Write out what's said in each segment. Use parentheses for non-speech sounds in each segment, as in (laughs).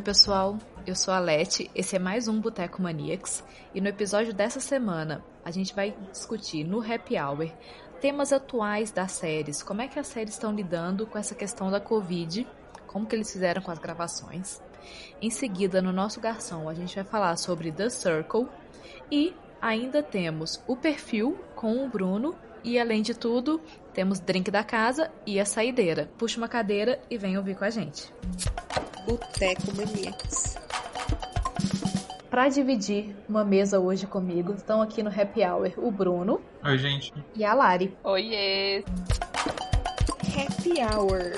Oi, pessoal. Eu sou a Leti, esse é mais um Boteco Maniacs e no episódio dessa semana a gente vai discutir no Happy Hour temas atuais das séries, como é que as séries estão lidando com essa questão da Covid, como que eles fizeram com as gravações. Em seguida, no nosso garçom, a gente vai falar sobre The Circle e ainda temos o perfil com o Bruno e além de tudo, temos drink da casa e a saideira. Puxa uma cadeira e vem ouvir com a gente. Boteco Maníacos. Para dividir uma mesa hoje comigo, estão aqui no Happy Hour o Bruno. Oi, gente. E a Lari. Oiê. Happy Hour.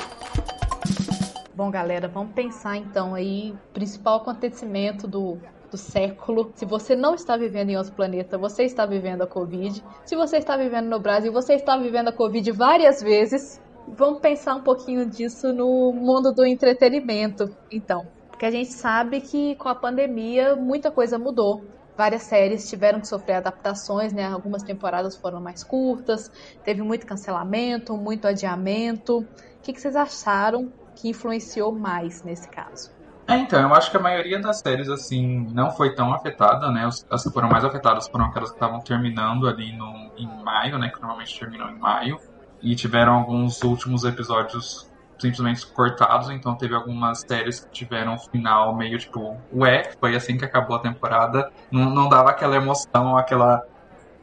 Bom, galera, vamos pensar então aí principal acontecimento do do século. Se você não está vivendo em outro planeta, você está vivendo a Covid. Se você está vivendo no Brasil, você está vivendo a Covid várias vezes. Vamos pensar um pouquinho disso no mundo do entretenimento, então. Porque a gente sabe que com a pandemia muita coisa mudou. Várias séries tiveram que sofrer adaptações, né? Algumas temporadas foram mais curtas, teve muito cancelamento, muito adiamento. O que, vocês acharam que influenciou mais nesse caso? É, então, eu acho que a maioria das séries, assim, não foi tão afetada, né? As que foram mais afetadas foram aquelas que estavam terminando ali no, em maio, né? Que normalmente terminam em maio. E tiveram alguns últimos episódios simplesmente cortados, então teve algumas séries que tiveram um final meio tipo, ué, foi assim que acabou a temporada. Não, não dava aquela emoção, aquela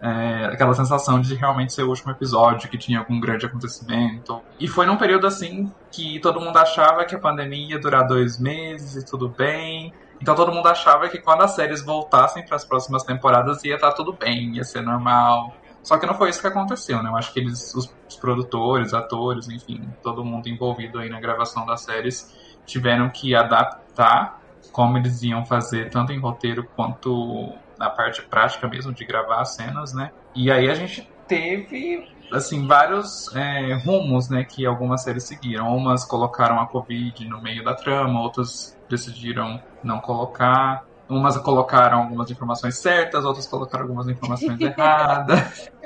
é, aquela sensação de realmente ser o último episódio, que tinha algum grande acontecimento. E foi num período assim que todo mundo achava que a pandemia ia durar dois meses e tudo bem. Então todo mundo achava que quando as séries voltassem para as próximas temporadas ia estar tá tudo bem, ia ser normal. Só que não foi isso que aconteceu, né? Eu acho que eles, os, os produtores, atores, enfim, todo mundo envolvido aí na gravação das séries tiveram que adaptar como eles iam fazer tanto em roteiro quanto na parte prática mesmo de gravar as cenas, né? E aí a gente teve assim vários é, rumos, né, que algumas séries seguiram. Umas colocaram a Covid no meio da trama, outras decidiram não colocar. Umas colocaram algumas informações certas, outras colocaram algumas informações erradas. (laughs)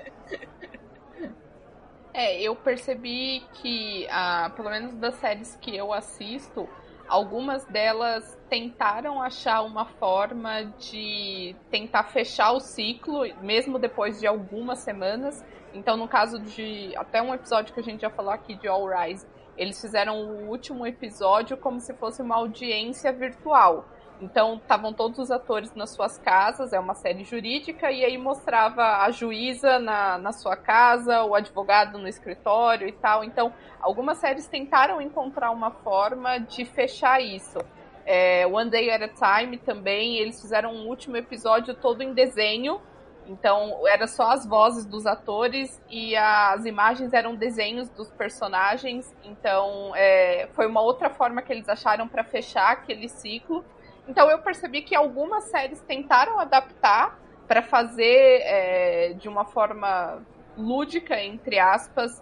É, eu percebi que, ah, pelo menos das séries que eu assisto, Algumas delas tentaram achar uma forma de tentar fechar o ciclo, mesmo depois de algumas semanas. Então, no caso de até um episódio que a gente já falou aqui de All Rise, eles fizeram o último episódio como se fosse uma audiência virtual. Então, estavam todos os atores nas suas casas, é uma série jurídica, e aí mostrava a juíza na, na sua casa, o advogado no escritório e tal. Então, algumas séries tentaram encontrar uma forma de fechar isso. É, One Day at a Time também, eles fizeram um último episódio todo em desenho. Então, era só as vozes dos atores e as imagens eram desenhos dos personagens. Então, é, foi uma outra forma que eles acharam para fechar aquele ciclo. Então eu percebi que algumas séries tentaram adaptar para fazer é, de uma forma lúdica, entre aspas,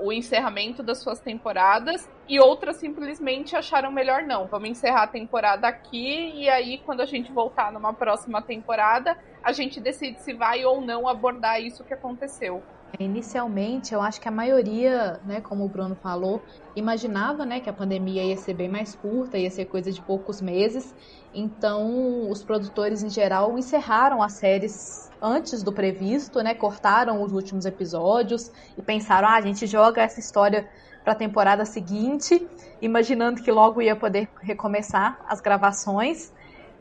o encerramento das suas temporadas e outras simplesmente acharam melhor não. Vamos encerrar a temporada aqui e aí quando a gente voltar numa próxima temporada, a gente decide se vai ou não abordar isso que aconteceu. Inicialmente, eu acho que a maioria, né, como o Bruno falou, imaginava, né, que a pandemia ia ser bem mais curta, ia ser coisa de poucos meses. Então, os produtores em geral encerraram as séries antes do previsto, né, cortaram os últimos episódios e pensaram, ah, a gente joga essa história para a temporada seguinte, imaginando que logo ia poder recomeçar as gravações.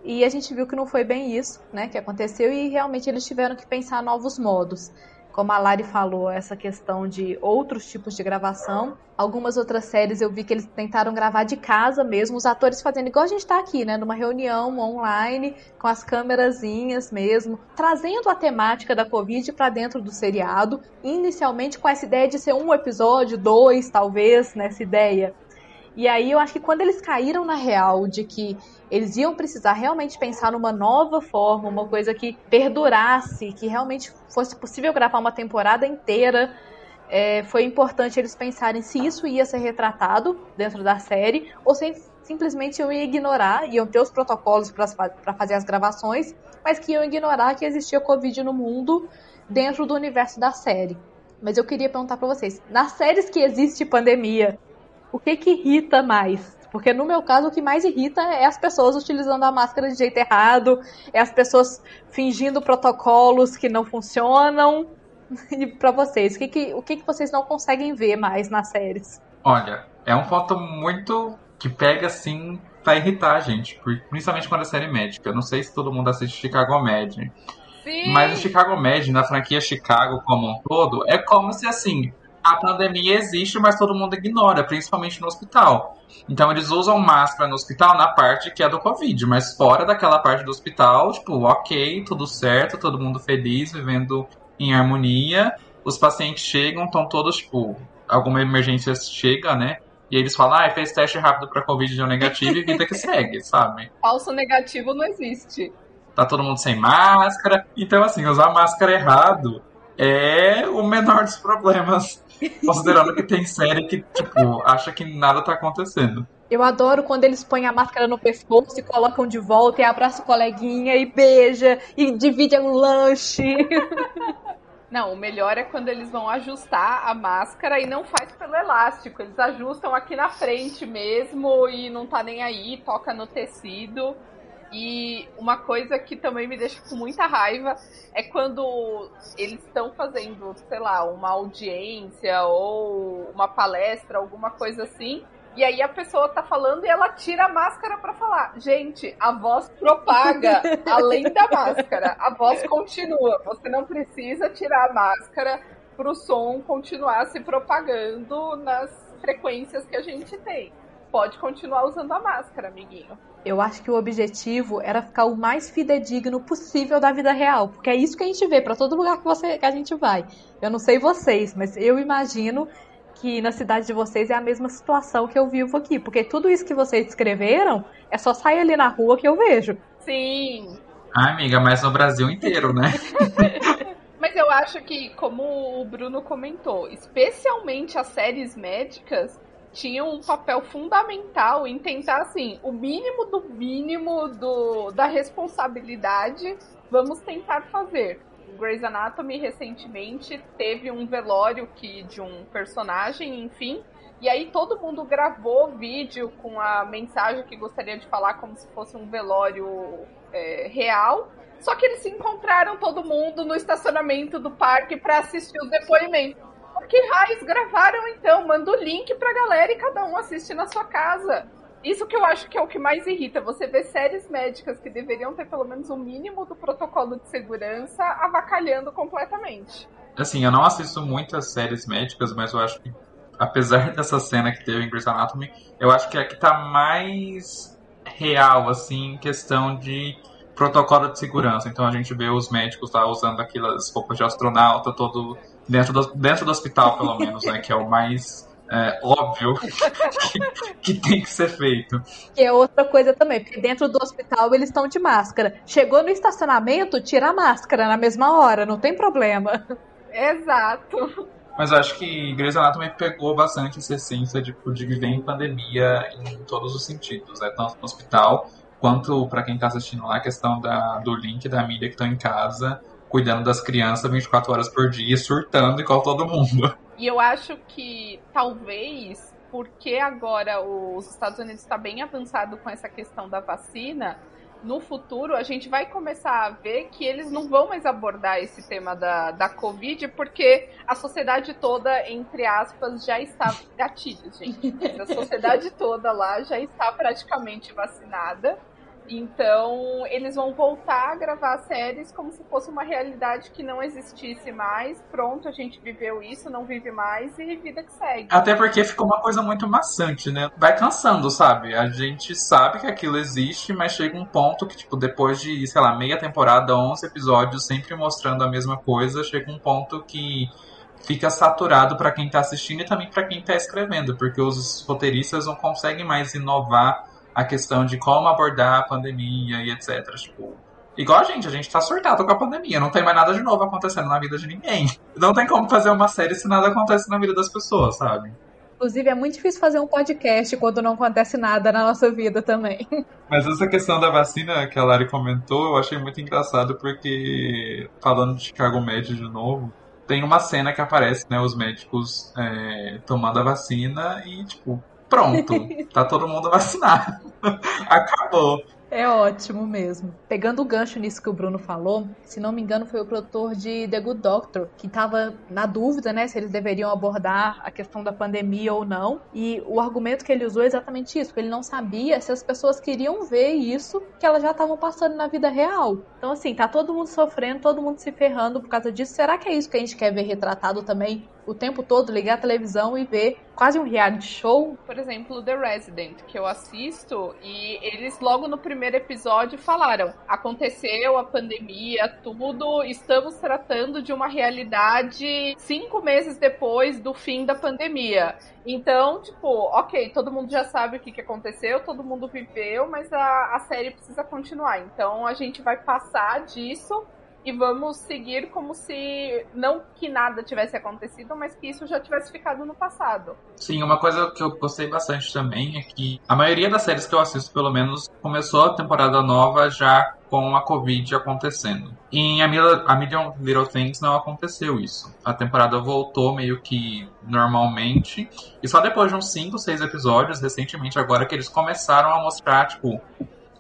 E a gente viu que não foi bem isso, né, que aconteceu e realmente eles tiveram que pensar novos modos como a Lari falou, essa questão de outros tipos de gravação. Algumas outras séries eu vi que eles tentaram gravar de casa mesmo, os atores fazendo igual a gente está aqui, né? Numa reunião online, com as câmerazinhas mesmo, trazendo a temática da Covid para dentro do seriado. Inicialmente com essa ideia de ser um episódio, dois, talvez, nessa ideia. E aí eu acho que quando eles caíram na real de que eles iam precisar realmente pensar numa nova forma, uma coisa que perdurasse, que realmente fosse possível gravar uma temporada inteira. É, foi importante eles pensarem se isso ia ser retratado dentro da série ou se simplesmente iam ignorar, iam ter os protocolos para fazer as gravações, mas que iam ignorar que existia Covid no mundo dentro do universo da série. Mas eu queria perguntar para vocês, nas séries que existe pandemia, o que que irrita mais? Porque no meu caso, o que mais irrita é as pessoas utilizando a máscara de jeito errado, é as pessoas fingindo protocolos que não funcionam. (laughs) E pra vocês, o que, que, o que, que vocês não conseguem ver mais nas séries? Olha, é um ponto muito que pega assim pra irritar a gente, principalmente quando é série médica. Eu não sei se todo mundo assiste Chicago Med. Sim. Mas o Chicago Med, na franquia Chicago como um todo, é como se assim, a pandemia existe, mas todo mundo ignora, principalmente no hospital. Então eles usam máscara no hospital na parte que é do Covid, mas fora daquela parte do hospital, tipo, ok, tudo certo, todo mundo feliz, vivendo em harmonia. Os pacientes chegam, estão todos, tipo, alguma emergência chega, né? E eles falam, ah, fez teste rápido pra Covid, deu negativo e vida que segue, (laughs) sabe? Falso negativo não existe. Tá todo mundo sem máscara. Então, assim, usar máscara errado é o menor dos problemas. Considerando que tem série que, tipo, acha que nada tá acontecendo. Eu adoro quando eles põem a máscara no pescoço e colocam de volta e abraça o coleguinha e beija e divide um lanche. (laughs) Não, o melhor é quando eles vão ajustar a máscara e não faz pelo elástico. Eles ajustam aqui na frente mesmo e não tá nem aí, toca no tecido. E uma coisa que também me deixa com muita raiva é quando eles estão fazendo, sei lá, uma audiência ou uma palestra, alguma coisa assim. E aí a pessoa tá falando e ela tira a máscara para falar. Gente, a voz propaga (laughs) além da máscara. A voz continua. Você não precisa tirar a máscara pro som continuar se propagando nas frequências que a gente tem. Pode continuar usando a máscara, amiguinho. Eu acho que o objetivo era ficar o mais fidedigno possível da vida real, porque é isso que a gente vê para todo lugar que, você, que a gente vai. Eu não sei vocês, mas eu imagino que na cidade de vocês é a mesma situação que eu vivo aqui, porque tudo isso que vocês descreveram é só sair ali na rua que eu vejo. Sim. Ah, amiga, mas no Brasil inteiro, né? (laughs) mas eu acho que, como o Bruno comentou, especialmente as séries médicas tinham um papel fundamental em tentar, assim, o mínimo do mínimo do, da responsabilidade vamos tentar fazer. Grey's Anatomy recentemente teve um velório que de um personagem, enfim, e aí todo mundo gravou vídeo com a mensagem que gostaria de falar como se fosse um velório é, real. Só que eles se encontraram todo mundo no estacionamento do parque para assistir o depoimento. Por que raios gravaram então? Manda o link pra galera e cada um assiste na sua casa. Isso que eu acho que é o que mais irrita. Você vê séries médicas que deveriam ter pelo menos o um mínimo do protocolo de segurança avacalhando completamente. Assim, eu não assisto muitas séries médicas, mas eu acho que, apesar (laughs) dessa cena que teve em Grey's Anatomy, eu acho que é a que tá mais real, assim, em questão de protocolo de segurança. Então a gente vê os médicos lá usando aquelas roupas de astronauta, todo dentro do, dentro do hospital, pelo menos, né? Que é o mais é, óbvio (laughs) que, que, tem que ser feito. Que é outra coisa também, porque dentro do hospital eles estão de máscara. Chegou no estacionamento, tira a máscara na mesma hora, não tem problema. Exato. Mas acho que Grey's Anatomy pegou bastante essa essência de, de viver em pandemia em todos os sentidos, né? Tanto no hospital, quanto para quem está assistindo lá, a questão da, do link da mídia que estão em casa, cuidando das crianças 24 horas por dia, surtando igual todo mundo. E eu acho que talvez porque agora os Estados Unidos está bem avançado com essa questão da vacina, no futuro a gente vai começar a ver que eles não vão mais abordar esse tema da, da Covid, porque a sociedade toda, entre aspas, já está gatilhos, gente. a sociedade toda lá já está praticamente vacinada. Então, eles vão voltar a gravar séries como se fosse uma realidade que não existisse mais. Pronto, a gente viveu isso, não vive mais e vida que segue. Até porque ficou uma coisa muito maçante, né? Vai cansando, sabe? A gente sabe que aquilo existe, mas chega um ponto que, tipo, depois de, sei lá, meia temporada, 11 episódios, sempre mostrando a mesma coisa, chega um ponto que fica saturado para quem tá assistindo e também para quem tá escrevendo, porque os roteiristas não conseguem mais inovar a questão de como abordar a pandemia e etc. Tipo, igual a gente, a gente tá surtado com a pandemia, não tem mais nada de novo acontecendo na vida de ninguém. Não tem como fazer uma série se nada acontece na vida das pessoas, sabe? Inclusive, é muito difícil fazer um podcast quando não acontece nada na nossa vida também. (laughs) Mas essa questão da vacina que a Lari comentou, eu achei muito engraçado porque, falando de Chicago Med de novo, tem uma cena que aparece, né, os médicos é, tomando a vacina e, tipo, Pronto, tá todo mundo vacinado. (laughs) Acabou. É ótimo mesmo. Pegando o gancho nisso que o Bruno falou, se não me engano, foi o produtor de The Good Doctor que estava na dúvida, né, se eles deveriam abordar a questão da pandemia ou não. E o argumento que ele usou é exatamente isso, ele não sabia se as pessoas queriam ver isso que elas já estavam passando na vida real. Então, assim, tá todo mundo sofrendo, todo mundo se ferrando por causa disso. Será que é isso que a gente quer ver retratado também o tempo todo, ligar a televisão e ver quase um reality show. Por exemplo, The Resident, que eu assisto, e eles logo no primeiro episódio falaram: aconteceu a pandemia, tudo, estamos tratando de uma realidade cinco meses depois do fim da pandemia. Então, tipo, ok, todo mundo já sabe o que, que aconteceu, todo mundo viveu, mas a, a série precisa continuar. Então a gente vai passar disso e vamos seguir como se não que nada tivesse acontecido, mas que isso já tivesse ficado no passado. Sim, uma coisa que eu gostei bastante também é que a maioria das séries que eu assisto, pelo menos, começou a temporada nova já com a Covid acontecendo. Em A Million Little Things não aconteceu isso. A temporada voltou meio que normalmente. E só depois de uns 5, 6 episódios, recentemente agora, que eles começaram a mostrar, tipo,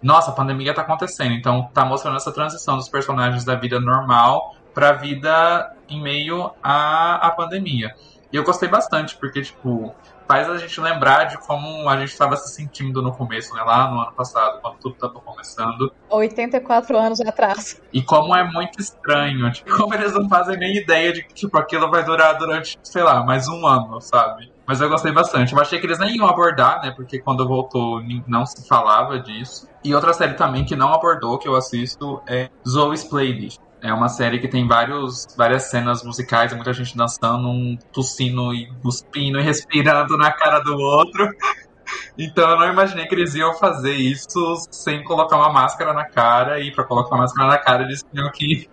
nossa, a pandemia tá acontecendo, então tá mostrando essa transição dos personagens da vida normal pra vida em meio à, à pandemia. E eu gostei bastante, porque, tipo, faz a gente lembrar de como a gente estava se sentindo no começo, né? Lá no ano passado, quando tudo estava começando. 84 anos atrás. E como é muito estranho, tipo, (laughs) como eles não fazem nem ideia de que, tipo, aquilo vai durar durante, sei lá, mais um ano, sabe? Mas eu gostei bastante. Eu achei que eles nem iam abordar, né? Porque quando voltou não se falava disso. E outra série também que não abordou, que eu assisto, é Zoe's Playlist. É uma série que tem vários, várias cenas musicais, muita gente dançando, um tossindo e cuspindo e (laughs) respirando na cara do outro. (laughs) Então eu não imaginei que eles iam fazer isso sem colocar uma máscara na cara. E para colocar uma máscara na cara, eles tinham que,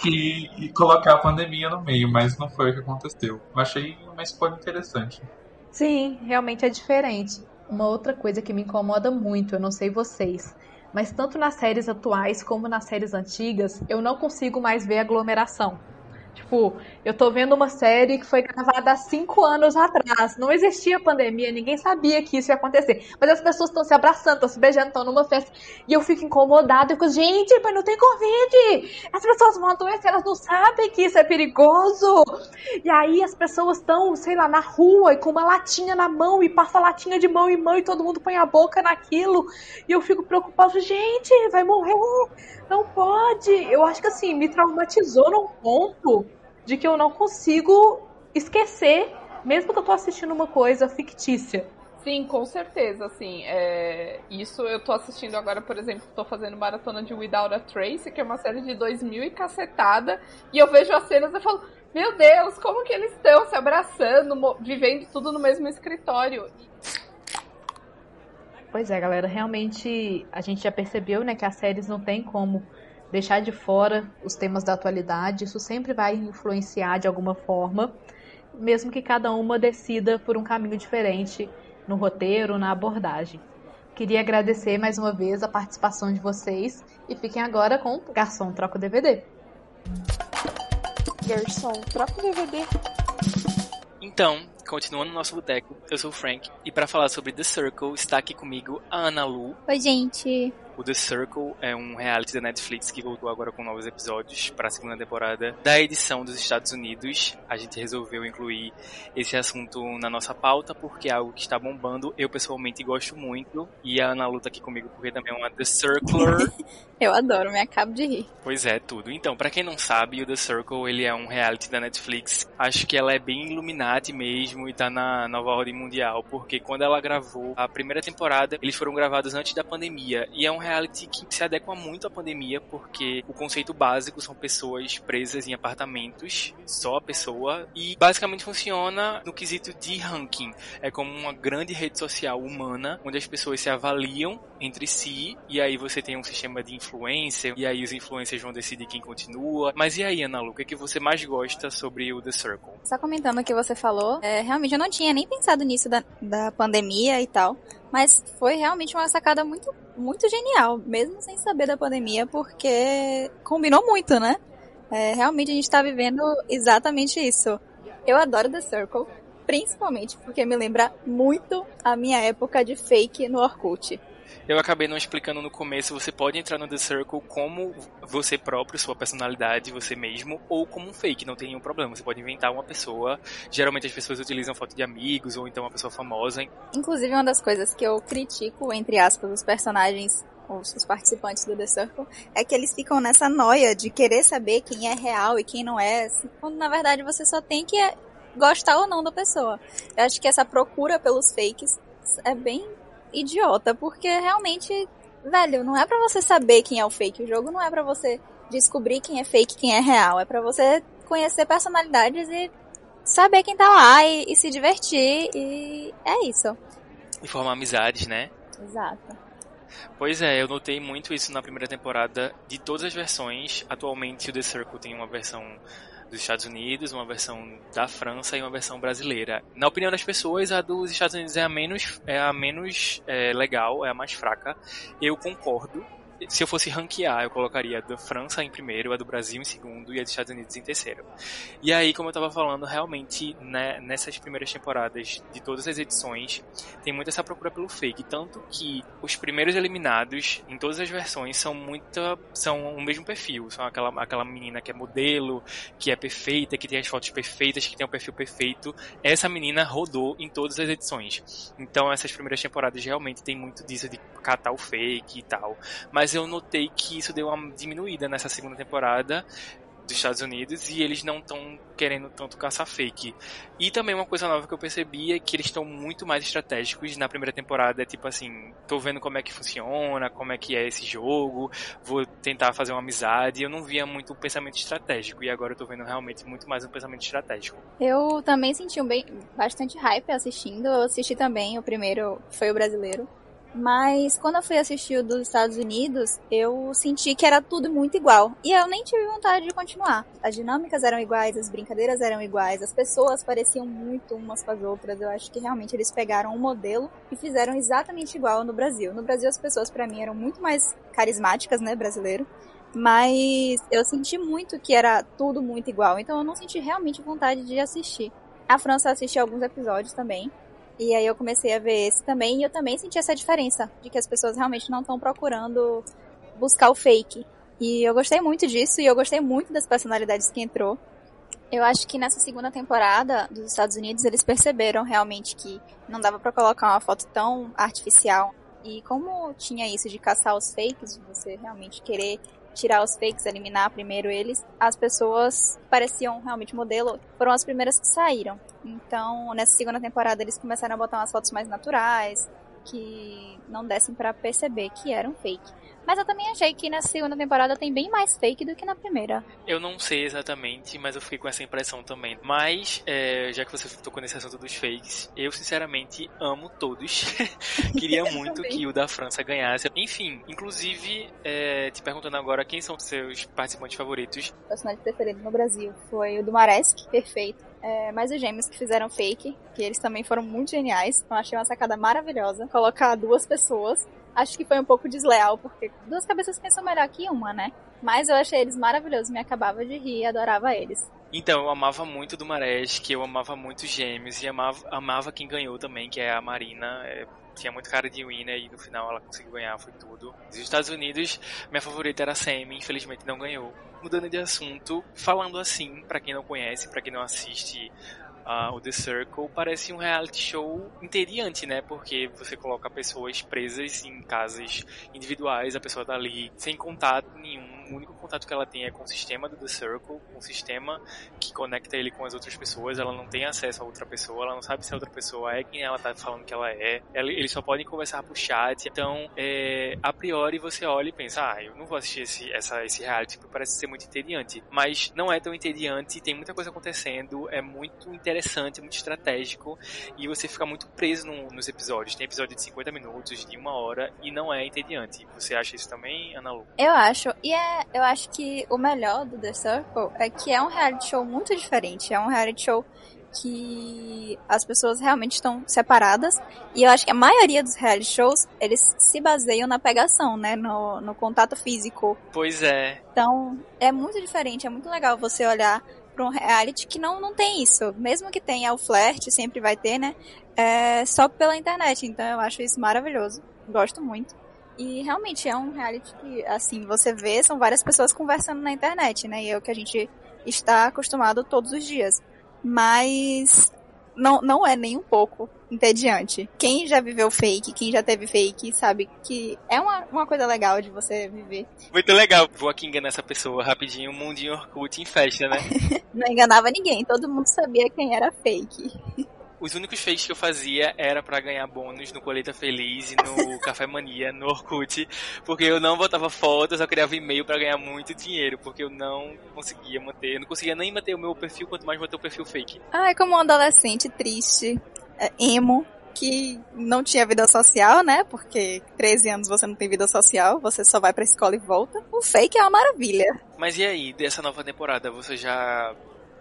que colocar a pandemia no meio, mas não foi o que aconteceu. Eu achei uma escolha interessante. Sim, realmente é diferente. Uma outra coisa que me incomoda muito, eu não sei vocês, mas tanto nas séries atuais como nas séries antigas, eu não consigo mais ver aglomeração. Tipo, eu tô vendo uma série que foi gravada há cinco anos atrás. Não existia pandemia, ninguém sabia que isso ia acontecer. Mas as pessoas estão se abraçando, estão se beijando, estão numa festa. E eu fico incomodada. Eu fico, gente, mas não tem Covid! As pessoas vão adoecer, elas não sabem que isso é perigoso. E aí as pessoas estão, sei lá, na rua e com uma latinha na mão e passa latinha de mão em mão e todo mundo põe a boca naquilo. E eu fico preocupada, gente, vai morrer. Não pode. Eu acho que assim, me traumatizou num ponto de que eu não consigo esquecer, mesmo que eu tô assistindo uma coisa fictícia. Sim, com certeza, assim, é... isso eu tô assistindo agora, por exemplo, tô fazendo maratona de Without a Trace, que é uma série de 2000 e cacetada, e eu vejo as cenas e falo, meu Deus, como que eles estão se abraçando, vivendo tudo no mesmo escritório. Pois é, galera, realmente a gente já percebeu, né, que as séries não tem como deixar de fora os temas da atualidade, isso sempre vai influenciar de alguma forma, mesmo que cada uma decida por um caminho diferente no roteiro, na abordagem. Queria agradecer mais uma vez a participação de vocês e fiquem agora com Garçom Troca o DVD. Garçom Troca o DVD. Então, continuando no nosso boteco, eu sou o Frank e para falar sobre The Circle está aqui comigo a Ana Lu. Oi, gente. O The Circle é um reality da Netflix que voltou agora com novos episódios para a segunda temporada da edição dos Estados Unidos. A gente resolveu incluir esse assunto na nossa pauta porque é algo que está bombando. Eu pessoalmente gosto muito e a Ana luta aqui comigo porque também é uma The Circler. (laughs) Eu adoro, me acabo de rir. Pois é, tudo. Então, para quem não sabe, o The Circle ele é um reality da Netflix. Acho que ela é bem Illuminati mesmo e tá na nova ordem mundial, porque quando ela gravou a primeira temporada, eles foram gravados antes da pandemia e é um reality que se adequa muito à pandemia, porque o conceito básico são pessoas presas em apartamentos, só a pessoa, e basicamente funciona no quesito de ranking. É como uma grande rede social humana, onde as pessoas se avaliam entre si, e aí você tem um sistema de influência, e aí os influencers vão decidir quem continua. Mas e aí, Ana Lu, o que, é que você mais gosta sobre o The Circle? Só comentando o que você falou, é, realmente eu não tinha nem pensado nisso da, da pandemia e tal, mas foi realmente uma sacada muito, muito genial, mesmo sem saber da pandemia, porque combinou muito, né? É, realmente a gente tá vivendo exatamente isso. Eu adoro The Circle. Principalmente porque me lembra muito a minha época de fake no Orkut. Eu acabei não explicando no começo, você pode entrar no The Circle como você próprio, sua personalidade, você mesmo, ou como um fake, não tem nenhum problema. Você pode inventar uma pessoa. Geralmente as pessoas utilizam foto de amigos ou então uma pessoa famosa. Inclusive, uma das coisas que eu critico, entre aspas, os personagens os, participantes do The Circle, é que eles ficam nessa noia de querer saber quem é real e quem não é, quando na verdade você só tem que gostar ou não da pessoa. Eu acho que essa procura pelos fakes é bem idiota, porque realmente, velho, não é para você saber quem é o fake. O jogo não é para você descobrir quem é fake e quem é real. É para você conhecer personalidades e saber quem tá lá e, e, se divertir. E é isso. E formar amizades, né? Exato. Pois é, eu notei muito isso na primeira temporada de todas as versões. Atualmente o The Circle tem uma versão dos Estados Unidos, uma versão da França e uma versão brasileira. Na opinião das pessoas, a dos Estados Unidos é a menos, é a menos é, legal, é a mais fraca. Eu concordo, se eu fosse ranquear, eu colocaria a da França em primeiro, a do Brasil em segundo e a dos Estados Unidos em terceiro. E aí, como eu estava falando, realmente, né, nessas primeiras temporadas de todas as edições, tem muito essa procura pelo fake. Tanto que os primeiros eliminados, em todas as versões, são muita. são o mesmo perfil. São aquela, aquela menina que é modelo, que é perfeita, que tem as fotos perfeitas, que tem o perfil perfeito. Essa menina rodou em todas as edições. Então, essas primeiras temporadas realmente tem muito disso de catar o fake e tal. Mas mas eu notei que isso deu uma diminuída nessa segunda temporada dos Estados Unidos e eles não estão querendo tanto caçar fake. E também uma coisa nova que eu percebi é que eles estão muito mais estratégicos. Na primeira temporada é tipo assim, tô vendo como é que funciona, como é que é esse jogo, vou tentar fazer uma amizade. Eu não via muito um pensamento estratégico e agora eu tô vendo realmente muito mais um pensamento estratégico. Eu também senti um bem, bastante hype assistindo. Eu assisti também, o primeiro foi o brasileiro. Mas quando eu fui assistir o dos Estados Unidos, eu senti que era tudo muito igual. E eu nem tive vontade de continuar. As dinâmicas eram iguais, as brincadeiras eram iguais, as pessoas pareciam muito umas com as outras. Eu acho que realmente eles pegaram um modelo e fizeram exatamente igual no Brasil. No Brasil as pessoas para mim eram muito mais carismáticas, né, brasileiro. Mas eu senti muito que era tudo muito igual, então eu não senti realmente vontade de assistir. A França assistiu alguns episódios também, e aí eu comecei a ver esse também e eu também senti essa diferença de que as pessoas realmente não estão procurando buscar o fake. E eu gostei muito disso e eu gostei muito das personalidades que entrou. Eu acho que nessa segunda temporada dos Estados Unidos eles perceberam realmente que não dava para colocar uma foto tão artificial. E como tinha isso de caçar os fakes, de você realmente querer tirar os fakes, eliminar primeiro eles, as pessoas pareciam realmente modelo, foram as primeiras que saíram. Então, nessa segunda temporada eles começaram a botar umas fotos mais naturais, que não dessem para perceber que eram fake. Mas eu também achei que na segunda temporada tem bem mais fake do que na primeira. Eu não sei exatamente, mas eu fiquei com essa impressão também. Mas, é, já que você tocou nesse assunto dos fakes, eu sinceramente amo todos. (laughs) Queria (laughs) muito que o da França ganhasse. Enfim, inclusive, é, te perguntando agora quem são os seus participantes favoritos. O personagem preferido no Brasil foi o do Maresk, perfeito. É, mas os gêmeos que fizeram fake, que eles também foram muito geniais. Eu achei uma sacada maravilhosa. Colocar duas pessoas acho que foi um pouco desleal, porque duas cabeças pensam melhor que uma, né? Mas eu achei eles maravilhosos, me acabava de rir e adorava eles. Então, eu amava muito do Maresk, eu amava muito os Gêmeos e amava, amava quem ganhou também, que é a Marina. É, tinha muito cara de winner e no final ela conseguiu ganhar, foi tudo. Dos Estados Unidos, minha favorita era a Sammy, infelizmente não ganhou. Mudando de assunto, falando assim, para quem não conhece, para quem não assiste uh, o The Circle parece um reality show entediante, né? Porque você coloca pessoas presas em casas individuais, a pessoa tá ali sem contato nenhum. O único contato que ela tem é com o sistema do The Circle, o sistema que conecta ele com as outras pessoas. Ela não tem acesso a outra pessoa, ela não sabe se a outra pessoa é quem ela tá falando que ela é. Eles só podem conversar por chat. Então, é, a priori, você olha e pensa: ah, eu não vou assistir esse, essa, esse reality porque parece ser muito entediante. Mas não é tão entediante, tem muita coisa acontecendo, é muito interessante, muito estratégico e você fica muito preso no, nos episódios. Tem episódio de 50 minutos, de uma hora e não é entediante. Você acha isso também, Ana Lu? Eu acho. E é, eu acho que o melhor do The Circle é que é um reality show muito diferente. É um reality show que as pessoas realmente estão separadas. E eu acho que a maioria dos reality shows, eles se baseiam na pegação, né? No, no contato físico. Pois é. Então, é muito diferente, é muito legal você olhar pra um reality que não, não tem isso. Mesmo que tenha o flerte, sempre vai ter, né? É só pela internet. Então eu acho isso maravilhoso. Gosto muito. E realmente é um reality que, assim, você vê, são várias pessoas conversando na internet, né? E é o que a gente está acostumado todos os dias. Mas não, não é nem um pouco entediante. Quem já viveu fake, quem já teve fake, sabe que é uma, uma coisa legal de você viver. Muito legal. Vou aqui enganar essa pessoa rapidinho, mundinho Orkut em festa, né? (laughs) não enganava ninguém, todo mundo sabia quem era fake. Os únicos fakes que eu fazia era para ganhar bônus no Colheita Feliz e no (laughs) Café Mania, no Orkut, porque eu não botava fotos, eu criava e-mail para ganhar muito dinheiro, porque eu não conseguia manter, eu não conseguia nem manter o meu perfil, quanto mais manter o perfil fake. Ah, é como um adolescente triste, é, emo, que não tinha vida social, né? Porque 13 anos você não tem vida social, você só vai pra escola e volta. O fake é uma maravilha. Mas e aí, dessa nova temporada, você já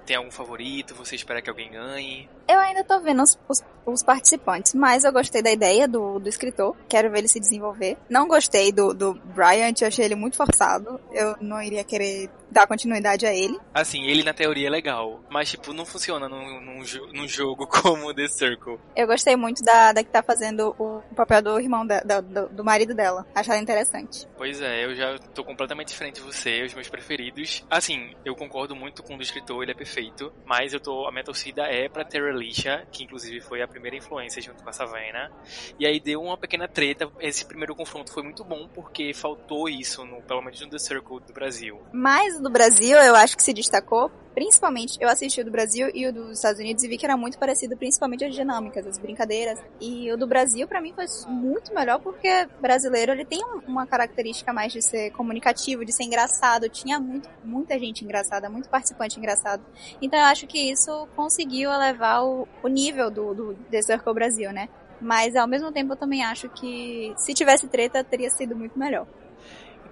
tem algum favorito? Você espera que alguém ganhe? Eu ainda tô vendo os, os, os, participantes, mas eu gostei da ideia do, do escritor. Quero ver ele se desenvolver. Não gostei do, do Bryant, eu achei ele muito forçado. Eu não iria querer dar continuidade a ele. Assim, ele na teoria é legal, mas tipo, não funciona num, num, num jogo (laughs) como The Circle. Eu gostei muito da, da que tá fazendo o, o papel do irmão da, da, do, do, marido dela. Acho ela interessante. Pois é, eu já tô completamente diferente de você, os meus preferidos. Assim, eu concordo muito com o do escritor, ele é perfeito, mas eu tô, a minha torcida é pra Terra Alicia, que inclusive foi a primeira influência junto com a Savannah. E aí deu uma pequena treta. Esse primeiro confronto foi muito bom porque faltou isso, no, pelo menos no The Circle do Brasil. Mas do Brasil, eu acho que se destacou principalmente, eu assisti o do Brasil e o dos Estados Unidos e vi que era muito parecido, principalmente as dinâmicas, as brincadeiras. E o do Brasil, para mim, foi muito melhor porque brasileiro, ele tem uma característica mais de ser comunicativo, de ser engraçado. Tinha muito, muita gente engraçada, muito participante engraçado. Então eu acho que isso conseguiu elevar o, o nível do, do The Circle Brasil, né? Mas ao mesmo tempo eu também acho que se tivesse treta, teria sido muito melhor.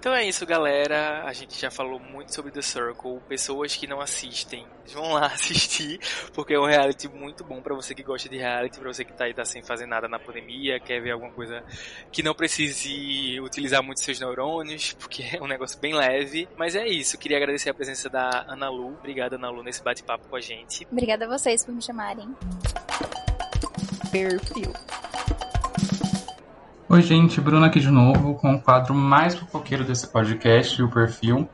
Então é isso, galera. A gente já falou muito sobre The Circle. Pessoas que não assistem, vão lá (laughs) assistir, porque é um reality muito bom para você que gosta de reality, para você que tá aí tá sem fazer nada na pandemia, quer ver alguma coisa que não precise utilizar muito seus neurônios, porque é um negócio bem leve. Mas é isso. Queria agradecer a presença da Ana Lu. Obrigada, Ana Lu, nesse bate-papo com a gente. Obrigada a vocês por me chamarem. Perfil. Oi, gente, Bruno aqui de novo com o quadro mais fofoqueiro desse podcast, o Perfil.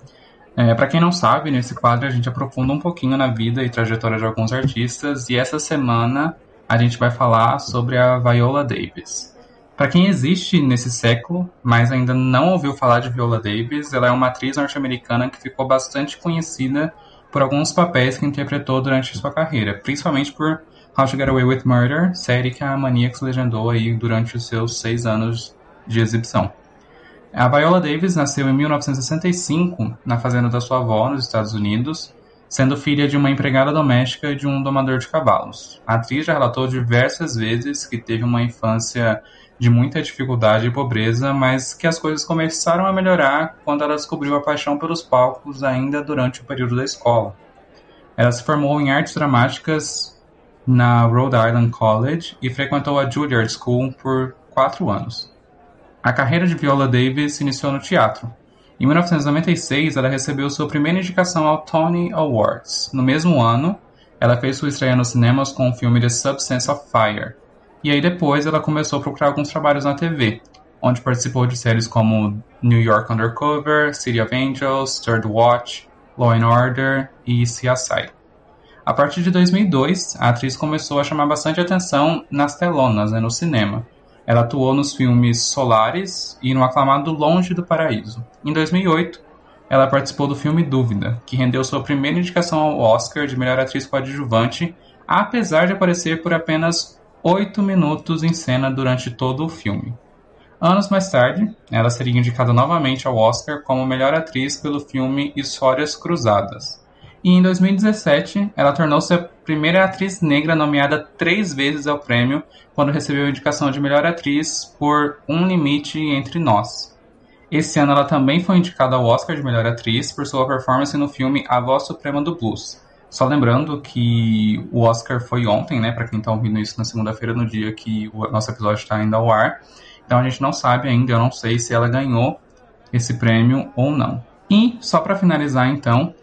É, para quem não sabe, nesse quadro a gente aprofunda um pouquinho na vida e trajetória de alguns artistas e essa semana a gente vai falar sobre a Viola Davis. Para quem existe nesse século, mas ainda não ouviu falar de Viola Davis, ela é uma atriz norte-americana que ficou bastante conhecida por alguns papéis que interpretou durante sua carreira, principalmente por How to Get Away with Murder, série que a Maniacs legendou aí durante os seus seis anos de exibição. A Viola Davis nasceu em 1965 na fazenda da sua avó, nos Estados Unidos, sendo filha de uma empregada doméstica e de um domador de cavalos. A atriz já relatou diversas vezes que teve uma infância de muita dificuldade e pobreza, mas que as coisas começaram a melhorar quando ela descobriu a paixão pelos palcos ainda durante o período da escola. Ela se formou em artes dramáticas na Rhode Island College e frequentou a Juilliard School por quatro anos. A carreira de Viola Davis se iniciou no teatro. Em 1996, ela recebeu sua primeira indicação ao Tony Awards. No mesmo ano, ela fez sua estreia nos cinemas com o filme The Substance of Fire. E aí depois ela começou a procurar alguns trabalhos na TV, onde participou de séries como New York Undercover, City of Angels, Third Watch, Law and Order e CSI. A partir de 2002, a atriz começou a chamar bastante atenção nas telonas, né, no cinema. Ela atuou nos filmes Solares e no aclamado Longe do Paraíso. Em 2008, ela participou do filme Dúvida, que rendeu sua primeira indicação ao Oscar de melhor atriz coadjuvante, apesar de aparecer por apenas oito minutos em cena durante todo o filme. Anos mais tarde, ela seria indicada novamente ao Oscar como melhor atriz pelo filme Histórias Cruzadas, e em 2017, ela tornou-se a primeira atriz negra nomeada três vezes ao prêmio quando recebeu a indicação de melhor atriz por Um Limite Entre Nós. Esse ano ela também foi indicada ao Oscar de melhor atriz por sua performance no filme A Voz Suprema do Blues. Só lembrando que o Oscar foi ontem, né, para quem está ouvindo isso na segunda-feira, no dia que o nosso episódio está ainda ao ar. Então a gente não sabe ainda, eu não sei se ela ganhou esse prêmio ou não. E só para finalizar então,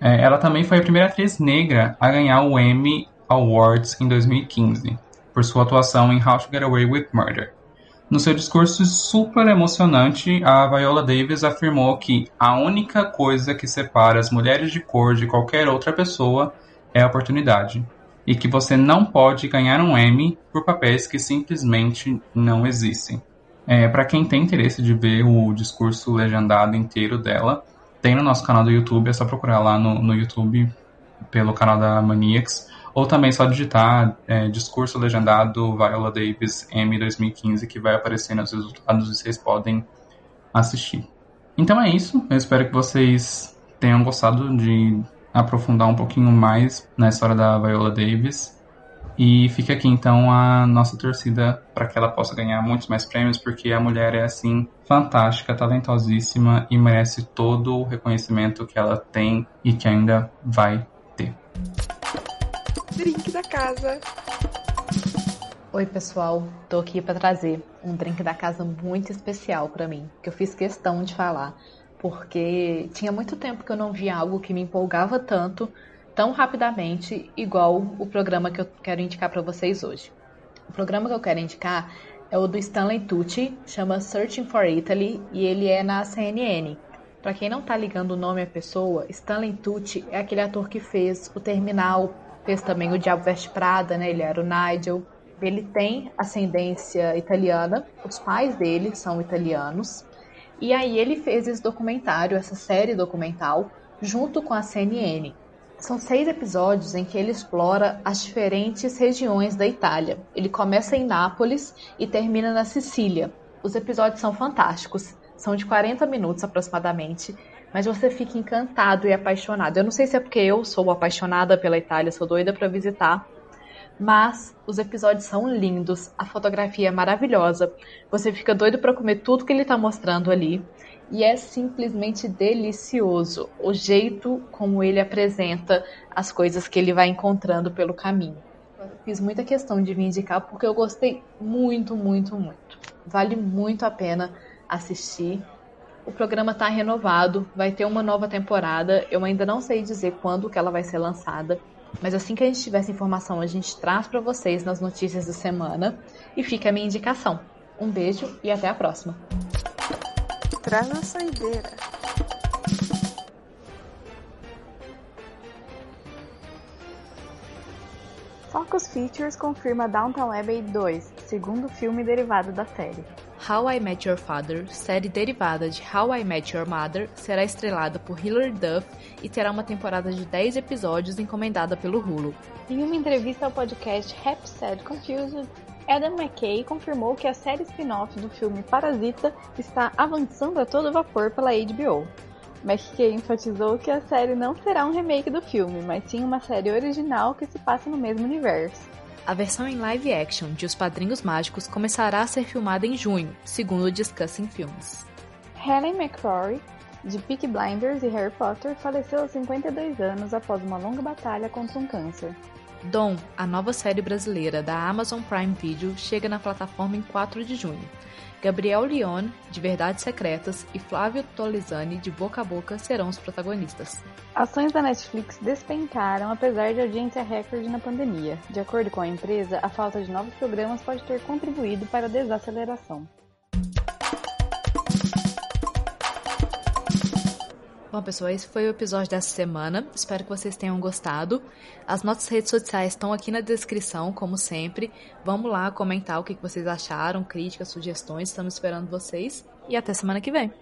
ela também foi a primeira atriz negra a ganhar o Emmy Awards em 2015 por sua atuação em How to Get Away with Murder. No seu discurso super emocionante, a Viola Davis afirmou que a única coisa que separa as mulheres de cor de qualquer outra pessoa é a oportunidade, e que você não pode ganhar um Emmy por papéis que simplesmente não existem. É, Para quem tem interesse de ver o discurso legendado inteiro dela, tem no nosso canal do YouTube, é só procurar lá no, no YouTube pelo canal da Maniacs, ou também só digitar é, discurso legendado Viola Davis M 2015 que vai aparecer nos resultados e vocês podem assistir. Então é isso, eu espero que vocês tenham gostado de aprofundar um pouquinho mais na história da Viola Davis. E fica aqui então a nossa torcida para que ela possa ganhar muitos mais prêmios, porque a mulher é assim fantástica, talentosíssima e merece todo o reconhecimento que ela tem e que ainda vai ter. Drink da casa. Oi, pessoal. Tô aqui para trazer um drink da casa muito especial para mim, que eu fiz questão de falar, porque tinha muito tempo que eu não via algo que me empolgava tanto tão rapidamente, igual o programa que eu quero indicar para vocês hoje. O programa que eu quero indicar é o do Stanley Tucci, chama Searching for Italy e ele é na CNN. Para quem não tá ligando o nome à pessoa, Stanley Tucci é aquele ator que fez o Terminal, fez também o Diabo Veste Prada, né? Ele era o Nigel. Ele tem ascendência italiana, os pais dele são italianos. E aí ele fez esse documentário, essa série documental, junto com a CNN. São seis episódios em que ele explora as diferentes regiões da Itália. Ele começa em Nápoles e termina na Sicília. Os episódios são fantásticos, são de 40 minutos aproximadamente, mas você fica encantado e apaixonado. Eu não sei se é porque eu sou apaixonada pela Itália, sou doida para visitar, mas os episódios são lindos, a fotografia é maravilhosa. Você fica doido para comer tudo que ele está mostrando ali e é simplesmente delicioso o jeito como ele apresenta as coisas que ele vai encontrando pelo caminho. Fiz muita questão de me indicar porque eu gostei muito, muito, muito. Vale muito a pena assistir. O programa está renovado, vai ter uma nova temporada. Eu ainda não sei dizer quando que ela vai ser lançada, mas assim que a gente tiver essa informação, a gente traz para vocês nas notícias da semana e fica a minha indicação. Um beijo e até a próxima. Traz a saideira. Focus Features confirma Downtown Abbey 2, segundo filme derivado da série. How I Met Your Father, série derivada de How I Met Your Mother, será estrelada por Hilary Duff e terá uma temporada de 10 episódios encomendada pelo Hulu. Em uma entrevista ao podcast Happy Sad Confused, Adam McKay confirmou que a série spin-off do filme Parasita está avançando a todo vapor pela HBO. McKay enfatizou que a série não será um remake do filme, mas sim uma série original que se passa no mesmo universo. A versão em live action de Os Padrinhos Mágicos começará a ser filmada em junho, segundo o Discussing Films. Helen McCrory, de Peaky Blinders e Harry Potter, faleceu aos 52 anos após uma longa batalha contra um câncer. Dom, a nova série brasileira da Amazon Prime Video, chega na plataforma em 4 de junho. Gabriel Leone, de Verdades Secretas, e Flávio Tolizani, de Boca a Boca, serão os protagonistas. Ações da Netflix despencaram apesar de audiência recorde na pandemia. De acordo com a empresa, a falta de novos programas pode ter contribuído para a desaceleração. Bom, pessoal, esse foi o episódio dessa semana. Espero que vocês tenham gostado. As nossas redes sociais estão aqui na descrição, como sempre. Vamos lá comentar o que vocês acharam, críticas, sugestões. Estamos esperando vocês. E até semana que vem.